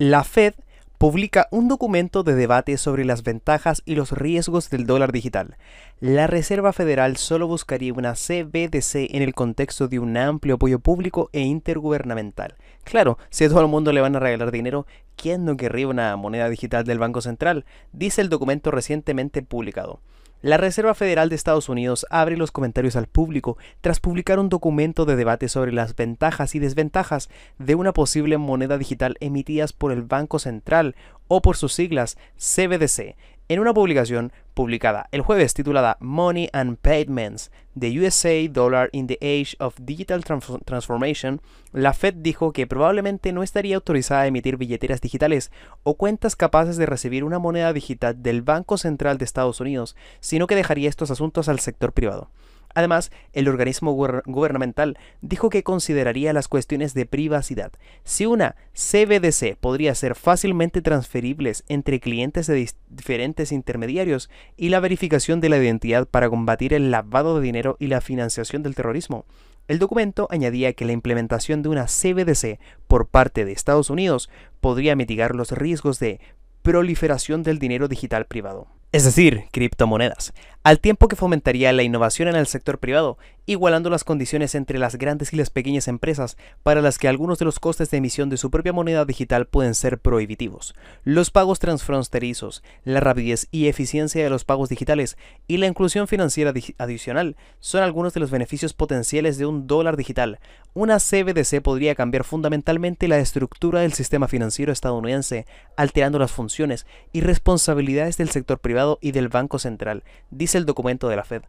La Fed publica un documento de debate sobre las ventajas y los riesgos del dólar digital. La Reserva Federal solo buscaría una CBDC en el contexto de un amplio apoyo público e intergubernamental. Claro, si a todo el mundo le van a regalar dinero, ¿quién no querría una moneda digital del Banco Central? Dice el documento recientemente publicado. La Reserva Federal de Estados Unidos abre los comentarios al público tras publicar un documento de debate sobre las ventajas y desventajas de una posible moneda digital emitidas por el Banco Central o por sus siglas CBDC en una publicación publicada el jueves titulada Money and Payments, The USA Dollar in the Age of Digital Transformation, la Fed dijo que probablemente no estaría autorizada a emitir billeteras digitales o cuentas capaces de recibir una moneda digital del Banco Central de Estados Unidos, sino que dejaría estos asuntos al sector privado. Además, el organismo gubernamental dijo que consideraría las cuestiones de privacidad. Si una CBDC podría ser fácilmente transferibles entre clientes de diferentes intermediarios y la verificación de la identidad para combatir el lavado de dinero y la financiación del terrorismo. El documento añadía que la implementación de una CBDC por parte de Estados Unidos podría mitigar los riesgos de proliferación del dinero digital privado es decir, criptomonedas, al tiempo que fomentaría la innovación en el sector privado, igualando las condiciones entre las grandes y las pequeñas empresas para las que algunos de los costes de emisión de su propia moneda digital pueden ser prohibitivos. Los pagos transfronterizos, la rapidez y eficiencia de los pagos digitales y la inclusión financiera adicional son algunos de los beneficios potenciales de un dólar digital. Una CBDC podría cambiar fundamentalmente la estructura del sistema financiero estadounidense, alterando las funciones y responsabilidades del sector privado y del Banco Central, dice el documento de la Fed.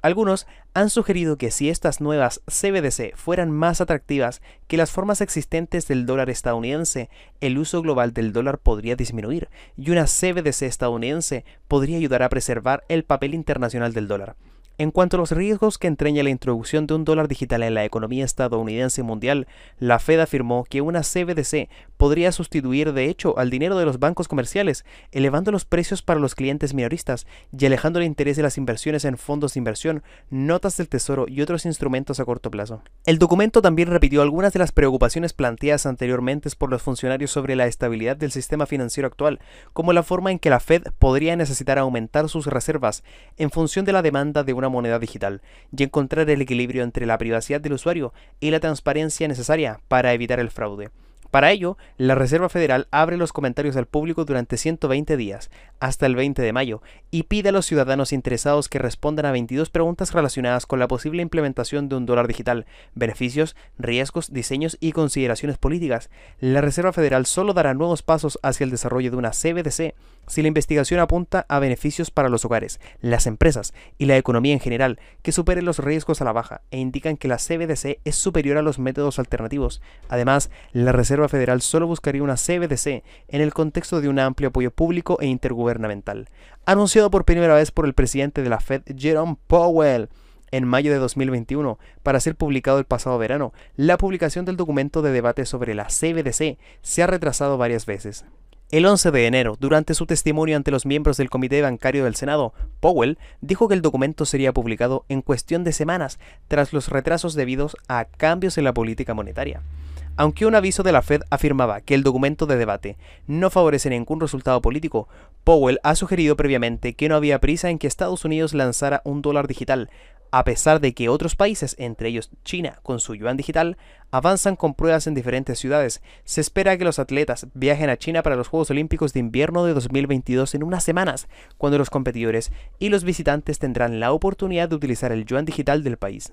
Algunos han sugerido que si estas nuevas CBDC fueran más atractivas que las formas existentes del dólar estadounidense, el uso global del dólar podría disminuir y una CBDC estadounidense podría ayudar a preservar el papel internacional del dólar. En cuanto a los riesgos que entreña la introducción de un dólar digital en la economía estadounidense mundial, la Fed afirmó que una CBDC podría sustituir de hecho al dinero de los bancos comerciales, elevando los precios para los clientes minoristas y alejando el interés de las inversiones en fondos de inversión, notas del tesoro y otros instrumentos a corto plazo. El documento también repitió algunas de las preocupaciones planteadas anteriormente por los funcionarios sobre la estabilidad del sistema financiero actual, como la forma en que la Fed podría necesitar aumentar sus reservas en función de la demanda de una moneda digital y encontrar el equilibrio entre la privacidad del usuario y la transparencia necesaria para evitar el fraude. Para ello, la Reserva Federal abre los comentarios al público durante 120 días, hasta el 20 de mayo, y pide a los ciudadanos interesados que respondan a 22 preguntas relacionadas con la posible implementación de un dólar digital, beneficios, riesgos, diseños y consideraciones políticas. La Reserva Federal solo dará nuevos pasos hacia el desarrollo de una CBDC si la investigación apunta a beneficios para los hogares, las empresas y la economía en general que superen los riesgos a la baja e indican que la CBDC es superior a los métodos alternativos. Además, la Federal solo buscaría una CBDC en el contexto de un amplio apoyo público e intergubernamental, anunciado por primera vez por el presidente de la Fed, Jerome Powell en mayo de 2021 para ser publicado el pasado verano. La publicación del documento de debate sobre la CBDC se ha retrasado varias veces. El 11 de enero, durante su testimonio ante los miembros del Comité Bancario del Senado, Powell dijo que el documento sería publicado en cuestión de semanas tras los retrasos debidos a cambios en la política monetaria. Aunque un aviso de la Fed afirmaba que el documento de debate no favorece ningún resultado político, Powell ha sugerido previamente que no había prisa en que Estados Unidos lanzara un dólar digital, a pesar de que otros países, entre ellos China con su yuan digital, avanzan con pruebas en diferentes ciudades. Se espera que los atletas viajen a China para los Juegos Olímpicos de Invierno de 2022 en unas semanas, cuando los competidores y los visitantes tendrán la oportunidad de utilizar el yuan digital del país.